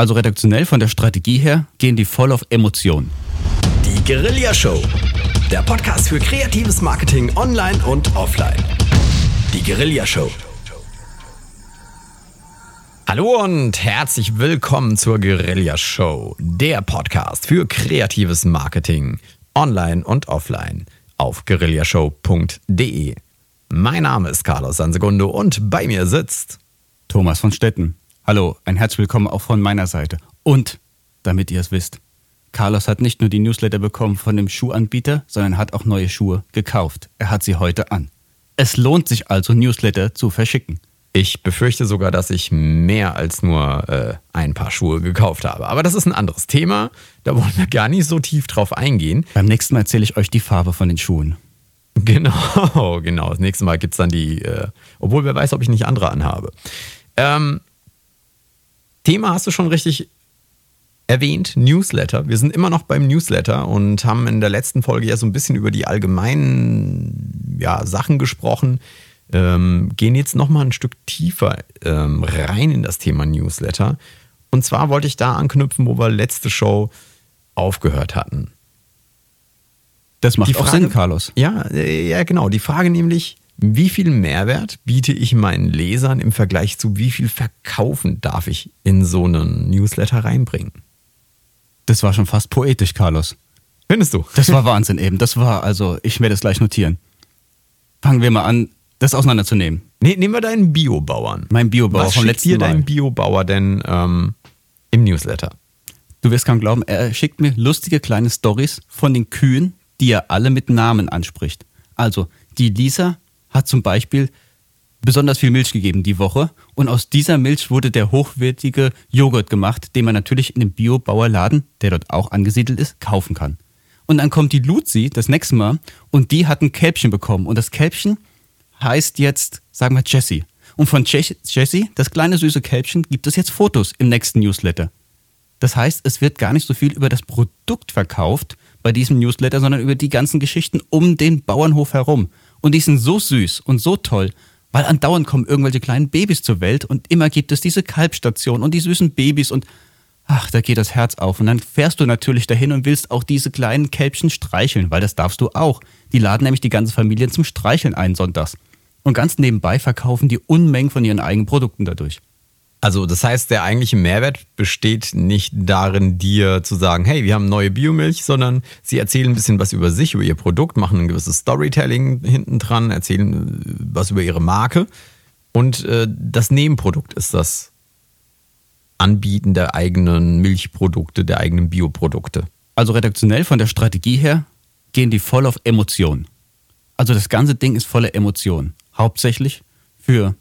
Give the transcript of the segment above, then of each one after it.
Also redaktionell von der Strategie her gehen die voll auf Emotionen. Die Guerilla Show. Der Podcast für kreatives Marketing online und offline. Die Guerilla Show. Hallo und herzlich willkommen zur Guerilla Show, der Podcast für kreatives Marketing online und offline auf guerillashow.de. Mein Name ist Carlos Sansegundo und bei mir sitzt Thomas von Stetten. Hallo, ein herzlich willkommen auch von meiner Seite. Und, damit ihr es wisst, Carlos hat nicht nur die Newsletter bekommen von dem Schuhanbieter, sondern hat auch neue Schuhe gekauft. Er hat sie heute an. Es lohnt sich also, Newsletter zu verschicken. Ich befürchte sogar, dass ich mehr als nur äh, ein paar Schuhe gekauft habe. Aber das ist ein anderes Thema. Da wollen wir gar nicht so tief drauf eingehen. Beim nächsten Mal erzähle ich euch die Farbe von den Schuhen. Genau, genau. Das nächste Mal gibt es dann die, äh, obwohl wer weiß, ob ich nicht andere anhabe. Ähm, Thema hast du schon richtig erwähnt, Newsletter. Wir sind immer noch beim Newsletter und haben in der letzten Folge ja so ein bisschen über die allgemeinen ja, Sachen gesprochen. Ähm, gehen jetzt nochmal ein Stück tiefer ähm, rein in das Thema Newsletter. Und zwar wollte ich da anknüpfen, wo wir letzte Show aufgehört hatten. Das macht Die auch Frage- Sinn, Carlos. Ja, äh, ja, genau. Die Frage nämlich, wie viel Mehrwert biete ich meinen Lesern im Vergleich zu wie viel Verkaufen darf ich in so einen Newsletter reinbringen? Das war schon fast poetisch, Carlos. Findest du? Das war Wahnsinn eben. Das war also, ich werde es gleich notieren. Fangen wir mal an, das auseinanderzunehmen. Nee, nehmen wir deinen Biobauern. Mein Biobauer Was vom letzten dir Mal. dein Biobauer denn ähm, im Newsletter? Du wirst kaum glauben, er schickt mir lustige kleine Stories von den Kühen, die er alle mit Namen anspricht. Also, die Lisa hat zum Beispiel besonders viel Milch gegeben die Woche und aus dieser Milch wurde der hochwertige Joghurt gemacht, den man natürlich in dem Biobauerladen, der dort auch angesiedelt ist, kaufen kann. Und dann kommt die Luzi das nächste Mal und die hat ein Kälbchen bekommen und das Kälbchen heißt jetzt, sagen wir Jessie. Und von Je- Jessie, das kleine süße Kälbchen, gibt es jetzt Fotos im nächsten Newsletter. Das heißt, es wird gar nicht so viel über das Produkt verkauft bei diesem Newsletter, sondern über die ganzen Geschichten um den Bauernhof herum. Und die sind so süß und so toll, weil andauernd kommen irgendwelche kleinen Babys zur Welt und immer gibt es diese Kalbstation und die süßen Babys und ach, da geht das Herz auf. Und dann fährst du natürlich dahin und willst auch diese kleinen Kälbchen streicheln, weil das darfst du auch. Die laden nämlich die ganze Familie zum Streicheln ein sonntags. Und ganz nebenbei verkaufen die Unmengen von ihren eigenen Produkten dadurch. Also das heißt, der eigentliche Mehrwert besteht nicht darin, dir zu sagen, hey, wir haben neue Biomilch, sondern sie erzählen ein bisschen was über sich, über ihr Produkt, machen ein gewisses Storytelling hinten dran, erzählen äh, was über ihre Marke. Und äh, das Nebenprodukt ist das Anbieten der eigenen Milchprodukte, der eigenen Bioprodukte. Also redaktionell von der Strategie her gehen die voll auf Emotionen. Also das ganze Ding ist voller Emotionen. Hauptsächlich für,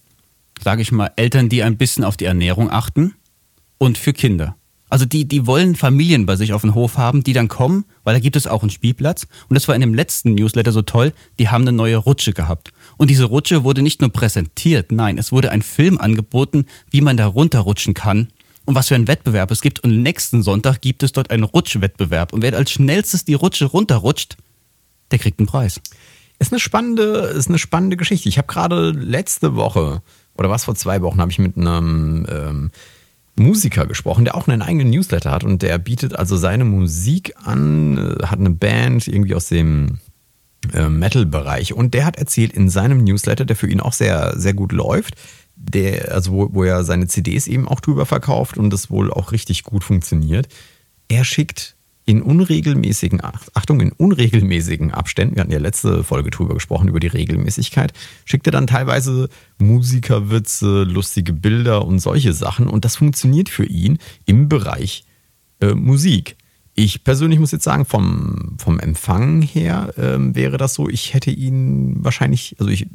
sage ich mal, Eltern, die ein bisschen auf die Ernährung achten und für Kinder. Also die, die wollen Familien bei sich auf dem Hof haben, die dann kommen, weil da gibt es auch einen Spielplatz. Und das war in dem letzten Newsletter so toll, die haben eine neue Rutsche gehabt. Und diese Rutsche wurde nicht nur präsentiert, nein, es wurde ein Film angeboten, wie man da runterrutschen kann und was für einen Wettbewerb es gibt. Und nächsten Sonntag gibt es dort einen Rutschwettbewerb. Und wer als schnellstes die Rutsche runterrutscht, der kriegt einen Preis. Ist eine spannende, ist eine spannende Geschichte. Ich habe gerade letzte Woche oder was vor zwei Wochen habe ich mit einem ähm, Musiker gesprochen, der auch einen eigenen Newsletter hat und der bietet also seine Musik an, äh, hat eine Band irgendwie aus dem äh, Metal-Bereich und der hat erzählt in seinem Newsletter, der für ihn auch sehr, sehr gut läuft, der, also wo, wo er seine CDs eben auch drüber verkauft und das wohl auch richtig gut funktioniert. Er schickt in unregelmäßigen, Ach- Achtung, in unregelmäßigen Abständen, wir hatten ja letzte Folge drüber gesprochen, über die Regelmäßigkeit, schickt er dann teilweise Musikerwitze, lustige Bilder und solche Sachen und das funktioniert für ihn im Bereich äh, Musik. Ich persönlich muss jetzt sagen, vom, vom Empfang her ähm, wäre das so, ich hätte ihn wahrscheinlich, also ich,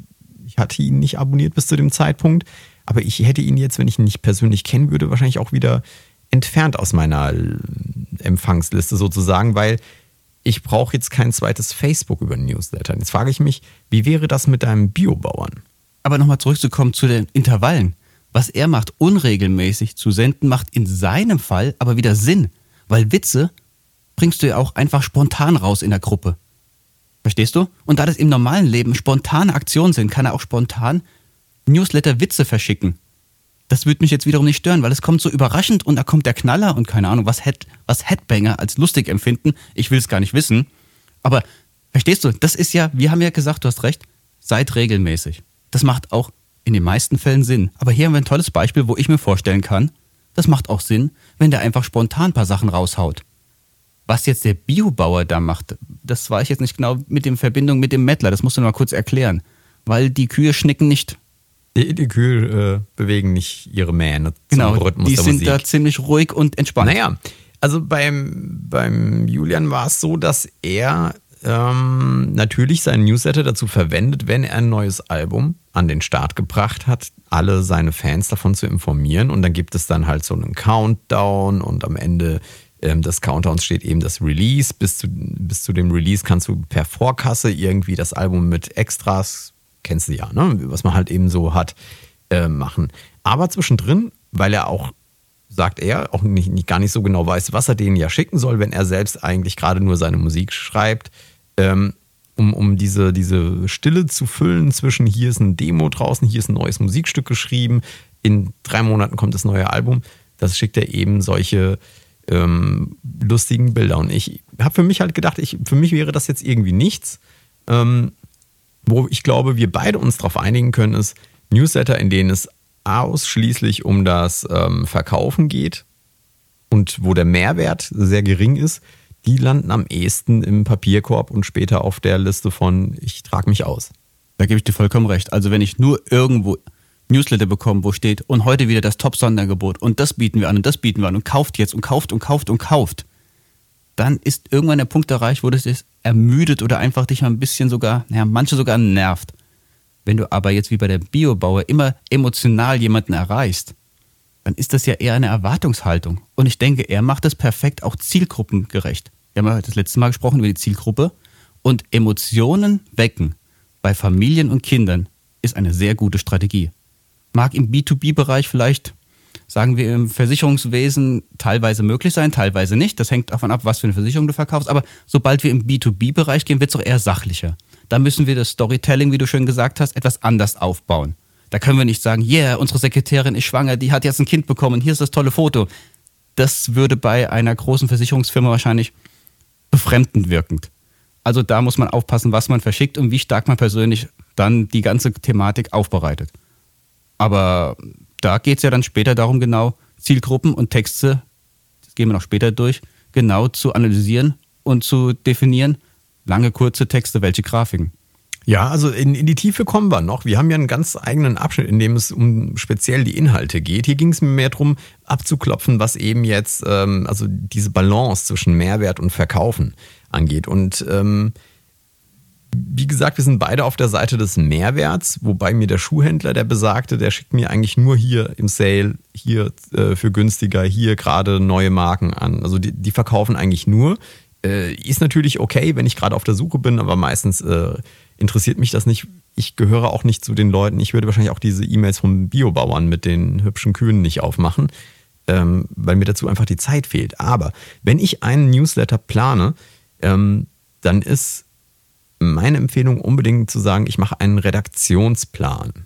ich hatte ihn nicht abonniert bis zu dem Zeitpunkt, aber ich hätte ihn jetzt, wenn ich ihn nicht persönlich kennen würde, wahrscheinlich auch wieder entfernt aus meiner Empfangsliste sozusagen, weil ich brauche jetzt kein zweites Facebook über Newsletter. Jetzt frage ich mich, wie wäre das mit deinem Biobauern? Aber nochmal zurückzukommen zu den Intervallen. Was er macht, unregelmäßig zu senden, macht in seinem Fall aber wieder Sinn. Weil Witze bringst du ja auch einfach spontan raus in der Gruppe. Verstehst du? Und da das im normalen Leben spontane Aktionen sind, kann er auch spontan Newsletter-Witze verschicken. Das würde mich jetzt wiederum nicht stören, weil es kommt so überraschend und da kommt der Knaller und keine Ahnung, was, Head, was Headbanger als lustig empfinden. Ich will es gar nicht wissen. Aber verstehst du, das ist ja, wir haben ja gesagt, du hast recht, seid regelmäßig. Das macht auch in den meisten Fällen Sinn. Aber hier haben wir ein tolles Beispiel, wo ich mir vorstellen kann, das macht auch Sinn, wenn der einfach spontan ein paar Sachen raushaut. Was jetzt der Biobauer da macht, das weiß ich jetzt nicht genau mit dem Verbindung mit dem Mettler, das musst du noch mal kurz erklären. Weil die Kühe schnicken nicht. Die, die Kühe äh, bewegen nicht ihre Mähne zum Genau, Rhythmus die sind da ziemlich ruhig und entspannt. Naja, also beim, beim Julian war es so, dass er ähm, natürlich seinen Newsletter dazu verwendet, wenn er ein neues Album an den Start gebracht hat, alle seine Fans davon zu informieren. Und dann gibt es dann halt so einen Countdown und am Ende ähm, des Countdowns steht eben das Release. Bis zu, bis zu dem Release kannst du per Vorkasse irgendwie das Album mit Extras, kennst du ja, ne? was man halt eben so hat, äh, machen. Aber zwischendrin, weil er auch sagt er, auch nicht, nicht, gar nicht so genau weiß, was er denen ja schicken soll, wenn er selbst eigentlich gerade nur seine Musik schreibt, ähm, um, um diese, diese Stille zu füllen zwischen hier ist ein Demo draußen, hier ist ein neues Musikstück geschrieben, in drei Monaten kommt das neue Album. Das schickt er eben solche ähm, lustigen Bilder. Und ich habe für mich halt gedacht, ich, für mich wäre das jetzt irgendwie nichts. Ähm, wo ich glaube, wir beide uns darauf einigen können, ist Newsletter, in denen es ausschließlich um das ähm, Verkaufen geht und wo der Mehrwert sehr gering ist, die landen am ehesten im Papierkorb und später auf der Liste von ich trage mich aus. Da gebe ich dir vollkommen recht. Also wenn ich nur irgendwo Newsletter bekomme, wo steht und heute wieder das Top-Sonderangebot und das bieten wir an und das bieten wir an und kauft jetzt und kauft und kauft und kauft, dann ist irgendwann der Punkt erreicht, wo das dich ermüdet oder einfach dich mal ein bisschen sogar, naja, manche sogar nervt. Wenn du aber jetzt wie bei der Biobauer immer emotional jemanden erreichst, dann ist das ja eher eine Erwartungshaltung. Und ich denke, er macht das perfekt auch zielgruppengerecht. Wir haben ja das letzte Mal gesprochen über die Zielgruppe. Und Emotionen wecken bei Familien und Kindern ist eine sehr gute Strategie. Mag im B2B-Bereich vielleicht, sagen wir im Versicherungswesen, teilweise möglich sein, teilweise nicht. Das hängt davon ab, was für eine Versicherung du verkaufst. Aber sobald wir im B2B-Bereich gehen, wird es auch eher sachlicher. Da müssen wir das Storytelling, wie du schön gesagt hast, etwas anders aufbauen. Da können wir nicht sagen, yeah, unsere Sekretärin ist schwanger, die hat jetzt ein Kind bekommen, hier ist das tolle Foto. Das würde bei einer großen Versicherungsfirma wahrscheinlich befremdend wirkend. Also da muss man aufpassen, was man verschickt und wie stark man persönlich dann die ganze Thematik aufbereitet. Aber da geht es ja dann später darum, genau Zielgruppen und Texte, das gehen wir noch später durch, genau zu analysieren und zu definieren. Lange, kurze Texte, welche Grafiken. Ja, also in, in die Tiefe kommen wir noch. Wir haben ja einen ganz eigenen Abschnitt, in dem es um speziell die Inhalte geht. Hier ging es mir mehr darum, abzuklopfen, was eben jetzt, ähm, also diese Balance zwischen Mehrwert und Verkaufen angeht. Und ähm, wie gesagt, wir sind beide auf der Seite des Mehrwerts, wobei mir der Schuhhändler, der besagte, der schickt mir eigentlich nur hier im Sale, hier äh, für günstiger, hier gerade neue Marken an. Also die, die verkaufen eigentlich nur. Äh, ist natürlich okay, wenn ich gerade auf der Suche bin, aber meistens äh, interessiert mich das nicht. Ich gehöre auch nicht zu den Leuten. Ich würde wahrscheinlich auch diese E-Mails vom Biobauern mit den hübschen Kühen nicht aufmachen, ähm, weil mir dazu einfach die Zeit fehlt. Aber wenn ich einen Newsletter plane, ähm, dann ist meine Empfehlung unbedingt zu sagen, ich mache einen Redaktionsplan.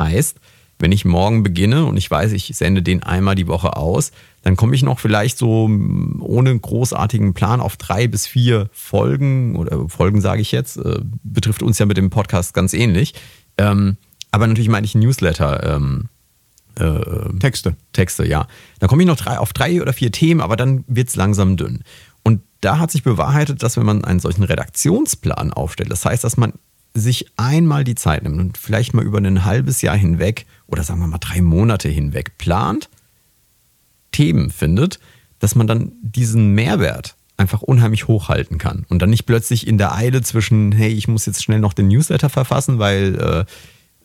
Heißt, wenn ich morgen beginne und ich weiß, ich sende den einmal die Woche aus, dann komme ich noch vielleicht so ohne großartigen Plan auf drei bis vier Folgen oder Folgen sage ich jetzt, äh, betrifft uns ja mit dem Podcast ganz ähnlich. Ähm, aber natürlich meine ich Newsletter. Ähm, äh, Texte. Texte, ja. Dann komme ich noch drei, auf drei oder vier Themen, aber dann wird es langsam dünn. Da hat sich bewahrheitet, dass wenn man einen solchen Redaktionsplan aufstellt, das heißt, dass man sich einmal die Zeit nimmt und vielleicht mal über ein halbes Jahr hinweg oder sagen wir mal drei Monate hinweg plant, Themen findet, dass man dann diesen Mehrwert einfach unheimlich hochhalten kann und dann nicht plötzlich in der Eile zwischen, hey, ich muss jetzt schnell noch den Newsletter verfassen, weil äh,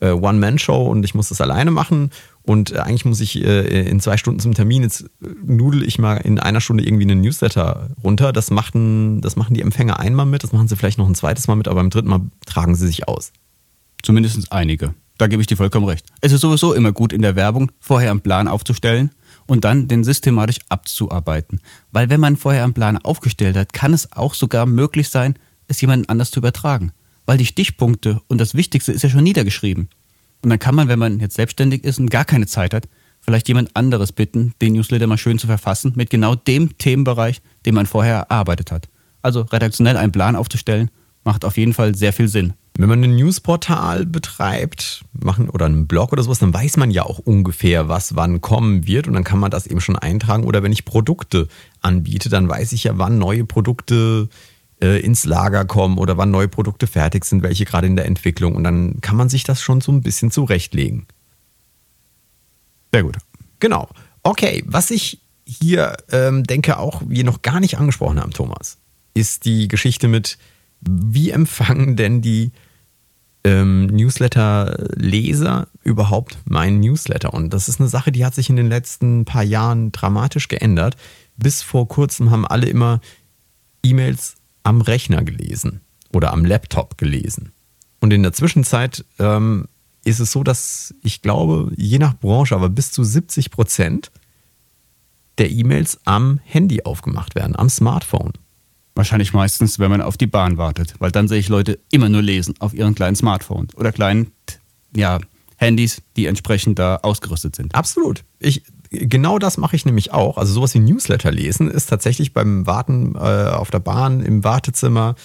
äh, One-Man-Show und ich muss das alleine machen und äh, eigentlich muss ich äh, in zwei Stunden zum Termin, jetzt nudel ich mal in einer Stunde irgendwie einen Newsletter runter. Das machen, das machen die Empfänger einmal mit, das machen sie vielleicht noch ein zweites Mal mit, aber beim dritten Mal tragen sie sich aus. Zumindest einige. Da gebe ich dir vollkommen recht. Es ist sowieso immer gut in der Werbung, vorher einen Plan aufzustellen und dann den systematisch abzuarbeiten. Weil wenn man vorher einen Plan aufgestellt hat, kann es auch sogar möglich sein, es jemandem anders zu übertragen. Weil die Stichpunkte und das Wichtigste ist ja schon niedergeschrieben. Und dann kann man, wenn man jetzt selbstständig ist und gar keine Zeit hat, vielleicht jemand anderes bitten, den Newsletter mal schön zu verfassen mit genau dem Themenbereich, den man vorher erarbeitet hat. Also redaktionell einen Plan aufzustellen, macht auf jeden Fall sehr viel Sinn. Wenn man ein Newsportal betreibt, machen oder einen Blog oder sowas, dann weiß man ja auch ungefähr, was wann kommen wird und dann kann man das eben schon eintragen. Oder wenn ich Produkte anbiete, dann weiß ich ja, wann neue Produkte äh, ins Lager kommen oder wann neue Produkte fertig sind, welche gerade in der Entwicklung. Und dann kann man sich das schon so ein bisschen zurechtlegen. Sehr gut. Genau. Okay, was ich hier ähm, denke, auch wir noch gar nicht angesprochen haben, Thomas, ist die Geschichte mit, wie empfangen denn die ähm, Newsletter-Leser überhaupt meinen Newsletter? Und das ist eine Sache, die hat sich in den letzten paar Jahren dramatisch geändert. Bis vor kurzem haben alle immer E-Mails am Rechner gelesen oder am Laptop gelesen. Und in der Zwischenzeit ähm, ist es so, dass ich glaube, je nach Branche, aber bis zu 70 Prozent der E-Mails am Handy aufgemacht werden, am Smartphone. Wahrscheinlich meistens, wenn man auf die Bahn wartet, weil dann sehe ich Leute immer nur lesen auf ihren kleinen Smartphones oder kleinen ja, Handys, die entsprechend da ausgerüstet sind. Absolut. Ich, genau das mache ich nämlich auch. Also sowas wie Newsletter lesen ist tatsächlich beim Warten äh, auf der Bahn, im Wartezimmer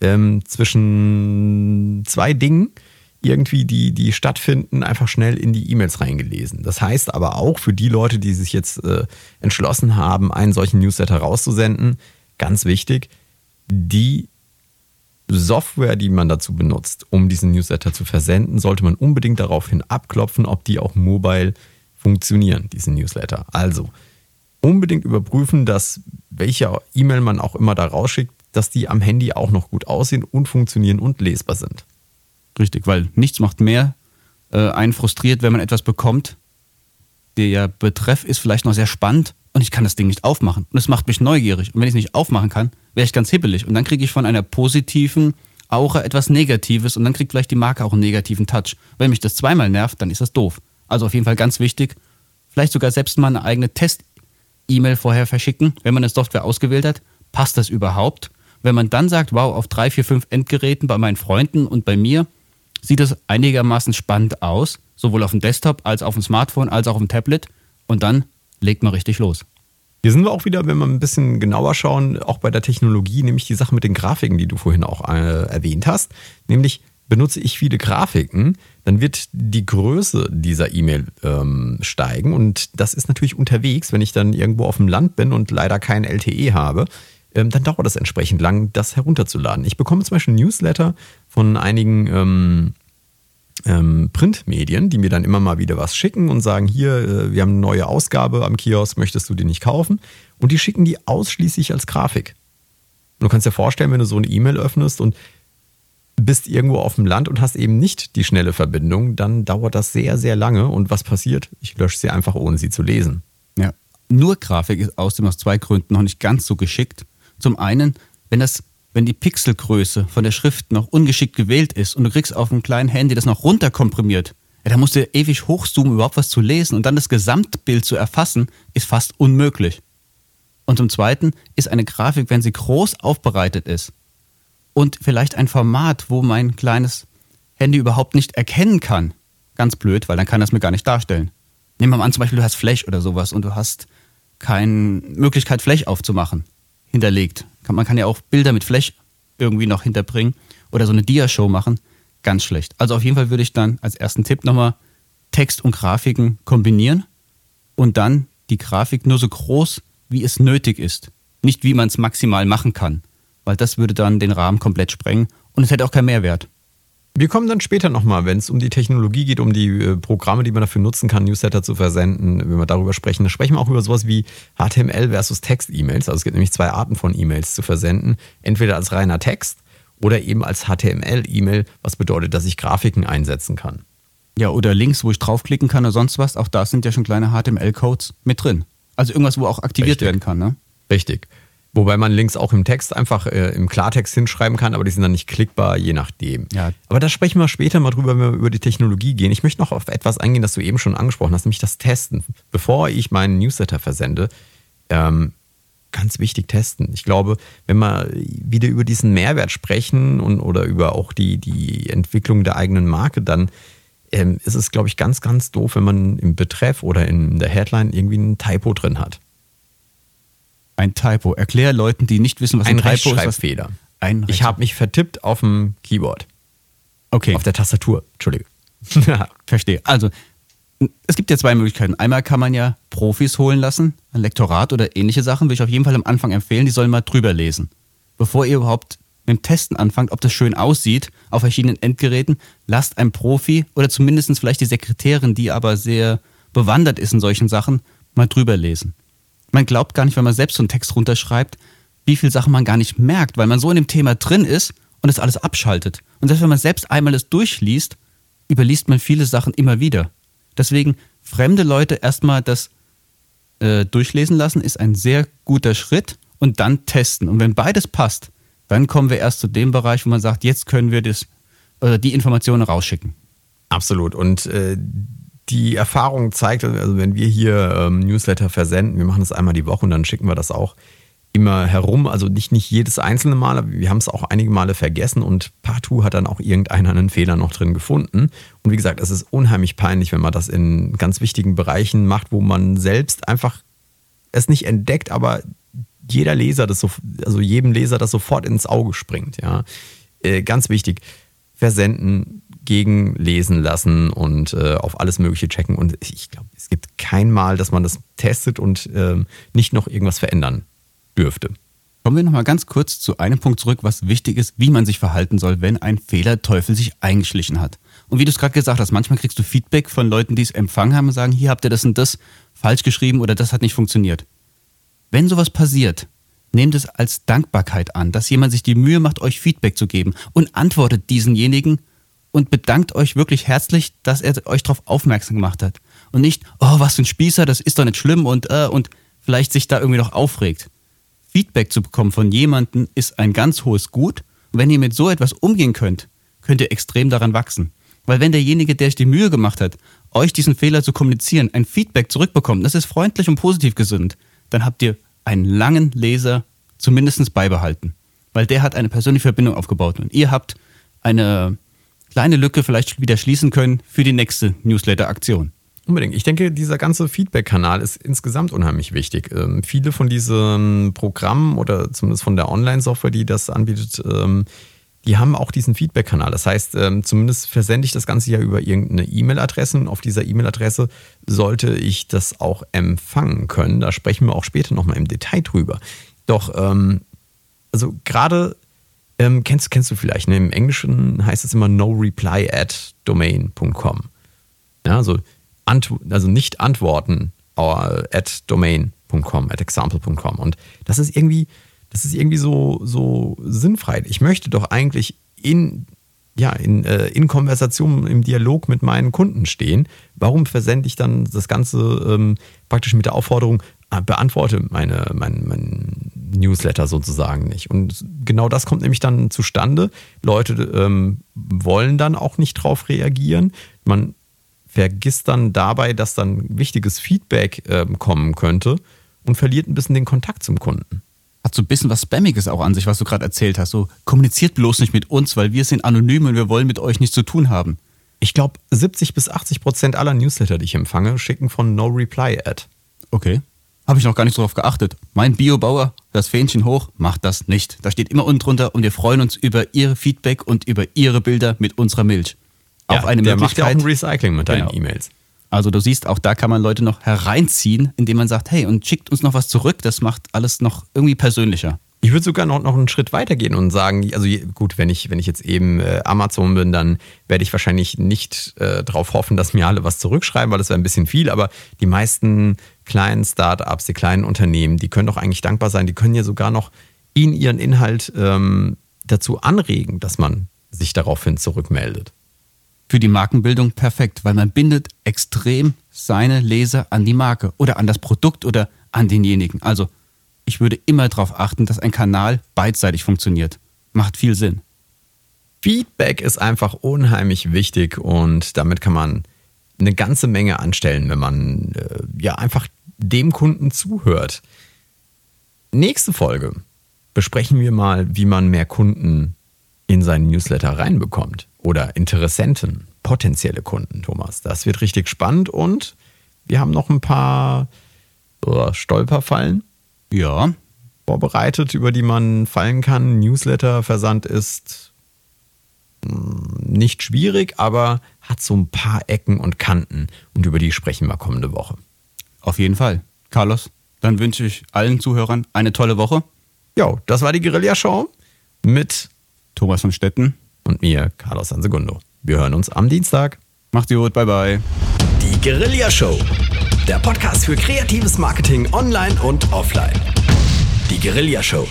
ähm, zwischen zwei Dingen irgendwie, die, die stattfinden, einfach schnell in die E-Mails reingelesen. Das heißt aber auch für die Leute, die sich jetzt äh, entschlossen haben, einen solchen Newsletter rauszusenden, ganz wichtig, die Software, die man dazu benutzt, um diesen Newsletter zu versenden, sollte man unbedingt daraufhin abklopfen, ob die auch mobile funktionieren, diese Newsletter. Also unbedingt überprüfen, dass welche E-Mail man auch immer da rausschickt, dass die am Handy auch noch gut aussehen und funktionieren und lesbar sind. Richtig, weil nichts macht mehr äh, einen frustriert, wenn man etwas bekommt. Der Betreff ist vielleicht noch sehr spannend und ich kann das Ding nicht aufmachen. Und es macht mich neugierig. Und wenn ich es nicht aufmachen kann, wäre ich ganz hibbelig. Und dann kriege ich von einer positiven Aura etwas Negatives und dann kriegt vielleicht die Marke auch einen negativen Touch. Wenn mich das zweimal nervt, dann ist das doof. Also auf jeden Fall ganz wichtig, vielleicht sogar selbst mal eine eigene Test-E-Mail vorher verschicken, wenn man eine Software ausgewählt hat. Passt das überhaupt? Wenn man dann sagt, wow, auf drei, vier, fünf Endgeräten bei meinen Freunden und bei mir sieht das einigermaßen spannend aus, sowohl auf dem Desktop als auch auf dem Smartphone als auch auf dem Tablet. Und dann legt man richtig los. Hier sind wir auch wieder, wenn wir ein bisschen genauer schauen, auch bei der Technologie, nämlich die Sache mit den Grafiken, die du vorhin auch äh, erwähnt hast. Nämlich benutze ich viele Grafiken, dann wird die Größe dieser E-Mail ähm, steigen. Und das ist natürlich unterwegs, wenn ich dann irgendwo auf dem Land bin und leider kein LTE habe, ähm, dann dauert das entsprechend lang, das herunterzuladen. Ich bekomme zum Beispiel Newsletter von einigen ähm, ähm, Printmedien, die mir dann immer mal wieder was schicken und sagen, hier, äh, wir haben eine neue Ausgabe am Kiosk, möchtest du die nicht kaufen? Und die schicken die ausschließlich als Grafik. Du kannst dir vorstellen, wenn du so eine E-Mail öffnest und bist irgendwo auf dem Land und hast eben nicht die schnelle Verbindung, dann dauert das sehr, sehr lange. Und was passiert? Ich lösche sie einfach, ohne sie zu lesen. Ja. Nur Grafik ist außerdem aus zwei Gründen noch nicht ganz so geschickt. Zum einen, wenn das wenn die Pixelgröße von der Schrift noch ungeschickt gewählt ist und du kriegst auf einem kleinen Handy das noch runterkomprimiert, ja, da musst du ewig hochzoomen, überhaupt was zu lesen und dann das Gesamtbild zu erfassen, ist fast unmöglich. Und zum Zweiten ist eine Grafik, wenn sie groß aufbereitet ist und vielleicht ein Format, wo mein kleines Handy überhaupt nicht erkennen kann, ganz blöd, weil dann kann das mir gar nicht darstellen. Nehmen wir mal an, zum Beispiel, du hast Flash oder sowas und du hast keine Möglichkeit, Flash aufzumachen, hinterlegt. Man kann ja auch Bilder mit Flash irgendwie noch hinterbringen oder so eine Dia-Show machen. Ganz schlecht. Also auf jeden Fall würde ich dann als ersten Tipp nochmal Text und Grafiken kombinieren und dann die Grafik nur so groß, wie es nötig ist. Nicht wie man es maximal machen kann, weil das würde dann den Rahmen komplett sprengen und es hätte auch keinen Mehrwert. Wir kommen dann später nochmal, wenn es um die Technologie geht, um die äh, Programme, die man dafür nutzen kann, Newsletter zu versenden, wenn wir darüber sprechen. Dann sprechen wir auch über sowas wie HTML versus Text-E-Mails. Also es gibt nämlich zwei Arten von E-Mails zu versenden. Entweder als reiner Text oder eben als HTML-E-Mail, was bedeutet, dass ich Grafiken einsetzen kann. Ja, oder Links, wo ich draufklicken kann oder sonst was. Auch da sind ja schon kleine HTML-Codes mit drin. Also irgendwas, wo auch aktiviert Richtig. werden kann, ne? Richtig. Wobei man Links auch im Text einfach äh, im Klartext hinschreiben kann, aber die sind dann nicht klickbar, je nachdem. Ja. Aber da sprechen wir später mal drüber, wenn wir über die Technologie gehen. Ich möchte noch auf etwas eingehen, das du eben schon angesprochen hast, nämlich das Testen. Bevor ich meinen Newsletter versende, ähm, ganz wichtig testen. Ich glaube, wenn wir wieder über diesen Mehrwert sprechen und oder über auch die, die Entwicklung der eigenen Marke, dann ähm, ist es, glaube ich, ganz, ganz doof, wenn man im Betreff oder in der Headline irgendwie ein Typo drin hat. Ein Typo. Erklär Leuten, die nicht wissen, was ein, ein Typo ist. Ein Ich habe mich vertippt auf dem Keyboard. Okay, Auf der Tastatur. Entschuldige. verstehe. Also, es gibt ja zwei Möglichkeiten. Einmal kann man ja Profis holen lassen, ein Lektorat oder ähnliche Sachen, würde ich auf jeden Fall am Anfang empfehlen, die sollen mal drüber lesen. Bevor ihr überhaupt mit dem Testen anfangt, ob das schön aussieht auf verschiedenen Endgeräten, lasst einen Profi oder zumindest vielleicht die Sekretärin, die aber sehr bewandert ist in solchen Sachen, mal drüber lesen. Man glaubt gar nicht, wenn man selbst so einen Text runterschreibt, wie viele Sachen man gar nicht merkt, weil man so in dem Thema drin ist und es alles abschaltet. Und selbst wenn man selbst einmal es durchliest, überliest man viele Sachen immer wieder. Deswegen fremde Leute erstmal das äh, durchlesen lassen, ist ein sehr guter Schritt und dann testen. Und wenn beides passt, dann kommen wir erst zu dem Bereich, wo man sagt, jetzt können wir das, äh, die Informationen rausschicken. Absolut. Und äh, die Erfahrung zeigt, also wenn wir hier ähm, Newsletter versenden, wir machen das einmal die Woche und dann schicken wir das auch immer herum. Also nicht, nicht jedes einzelne Mal, aber wir haben es auch einige Male vergessen und partout hat dann auch irgendeiner einen Fehler noch drin gefunden. Und wie gesagt, es ist unheimlich peinlich, wenn man das in ganz wichtigen Bereichen macht, wo man selbst einfach es nicht entdeckt, aber jeder Leser das so, also jedem Leser das sofort ins Auge springt. Ja, äh, ganz wichtig. Versenden, gegenlesen lassen und äh, auf alles Mögliche checken. Und ich glaube, es gibt kein Mal, dass man das testet und ähm, nicht noch irgendwas verändern dürfte. Kommen wir nochmal ganz kurz zu einem Punkt zurück, was wichtig ist, wie man sich verhalten soll, wenn ein Fehlerteufel sich eingeschlichen hat. Und wie du es gerade gesagt hast, manchmal kriegst du Feedback von Leuten, die es empfangen haben und sagen, hier habt ihr das und das falsch geschrieben oder das hat nicht funktioniert. Wenn sowas passiert, nehmt es als Dankbarkeit an, dass jemand sich die Mühe macht, euch Feedback zu geben und antwortet diesenjenigen und bedankt euch wirklich herzlich, dass er euch darauf aufmerksam gemacht hat. Und nicht, oh, was für ein Spießer, das ist doch nicht schlimm und, äh, und vielleicht sich da irgendwie noch aufregt. Feedback zu bekommen von jemandem ist ein ganz hohes Gut. Und wenn ihr mit so etwas umgehen könnt, könnt ihr extrem daran wachsen. Weil wenn derjenige, der sich die Mühe gemacht hat, euch diesen Fehler zu kommunizieren, ein Feedback zurückbekommt, das ist freundlich und positiv gesund, dann habt ihr einen langen Leser zumindest beibehalten. Weil der hat eine persönliche Verbindung aufgebaut und ihr habt eine kleine Lücke vielleicht wieder schließen können für die nächste Newsletter-Aktion. Unbedingt. Ich denke, dieser ganze Feedback-Kanal ist insgesamt unheimlich wichtig. Ähm, viele von diesen Programmen oder zumindest von der Online-Software, die das anbietet, ähm, die haben auch diesen Feedback-Kanal. Das heißt, ähm, zumindest versende ich das Ganze ja über irgendeine E-Mail-Adresse und auf dieser E-Mail-Adresse sollte ich das auch empfangen können. Da sprechen wir auch später nochmal im Detail drüber. Doch, ähm, also gerade ähm, kennst, kennst du vielleicht, ne? im Englischen heißt es immer no reply at domain.com. Ja, also also nicht antworten at domain.com, at example.com. Und das ist irgendwie, das ist irgendwie so, so sinnfrei. Ich möchte doch eigentlich in, ja, in, äh, in Konversation, im Dialog mit meinen Kunden stehen. Warum versende ich dann das Ganze ähm, praktisch mit der Aufforderung, äh, beantworte meine, mein, mein Newsletter sozusagen nicht. Und genau das kommt nämlich dann zustande. Leute ähm, wollen dann auch nicht drauf reagieren. Man vergisst dann dabei, dass dann wichtiges Feedback äh, kommen könnte und verliert ein bisschen den Kontakt zum Kunden. Hat so ein bisschen was Spammiges auch an sich, was du gerade erzählt hast. So, kommuniziert bloß nicht mit uns, weil wir sind anonym und wir wollen mit euch nichts zu tun haben. Ich glaube, 70 bis 80 Prozent aller Newsletter, die ich empfange, schicken von No Reply Ad. Okay. Habe ich noch gar nicht darauf geachtet. Mein Biobauer, das Fähnchen hoch, macht das nicht. Da steht immer unten drunter und wir freuen uns über Ihre Feedback und über Ihre Bilder mit unserer Milch ja, eine der Möglichkeit. macht ja auch ein Recycling mit deinen genau. E-Mails. Also du siehst, auch da kann man Leute noch hereinziehen, indem man sagt, hey, und schickt uns noch was zurück. Das macht alles noch irgendwie persönlicher. Ich würde sogar noch, noch einen Schritt weiter gehen und sagen, also gut, wenn ich, wenn ich jetzt eben äh, Amazon bin, dann werde ich wahrscheinlich nicht äh, darauf hoffen, dass mir alle was zurückschreiben, weil das wäre ein bisschen viel, aber die meisten kleinen Startups, die kleinen Unternehmen, die können doch eigentlich dankbar sein, die können ja sogar noch in ihren Inhalt ähm, dazu anregen, dass man sich daraufhin zurückmeldet für die Markenbildung perfekt, weil man bindet extrem seine Leser an die Marke oder an das Produkt oder an denjenigen. Also ich würde immer darauf achten, dass ein Kanal beidseitig funktioniert. Macht viel Sinn. Feedback ist einfach unheimlich wichtig und damit kann man eine ganze Menge anstellen, wenn man äh, ja einfach dem Kunden zuhört. Nächste Folge besprechen wir mal, wie man mehr Kunden in seinen Newsletter reinbekommt oder Interessenten, potenzielle Kunden, Thomas. Das wird richtig spannend und wir haben noch ein paar äh, Stolperfallen Ja, vorbereitet, über die man fallen kann. Newsletter-Versand ist mh, nicht schwierig, aber hat so ein paar Ecken und Kanten und über die sprechen wir kommende Woche. Auf jeden Fall. Carlos, dann wünsche ich allen Zuhörern eine tolle Woche. Jo, das war die Guerilla-Show mit Thomas von Stetten, und mir, Carlos Sansegundo. Wir hören uns am Dienstag. macht's gut, bye bye. Die Guerilla Show. Der Podcast für kreatives Marketing online und offline. Die Guerilla Show.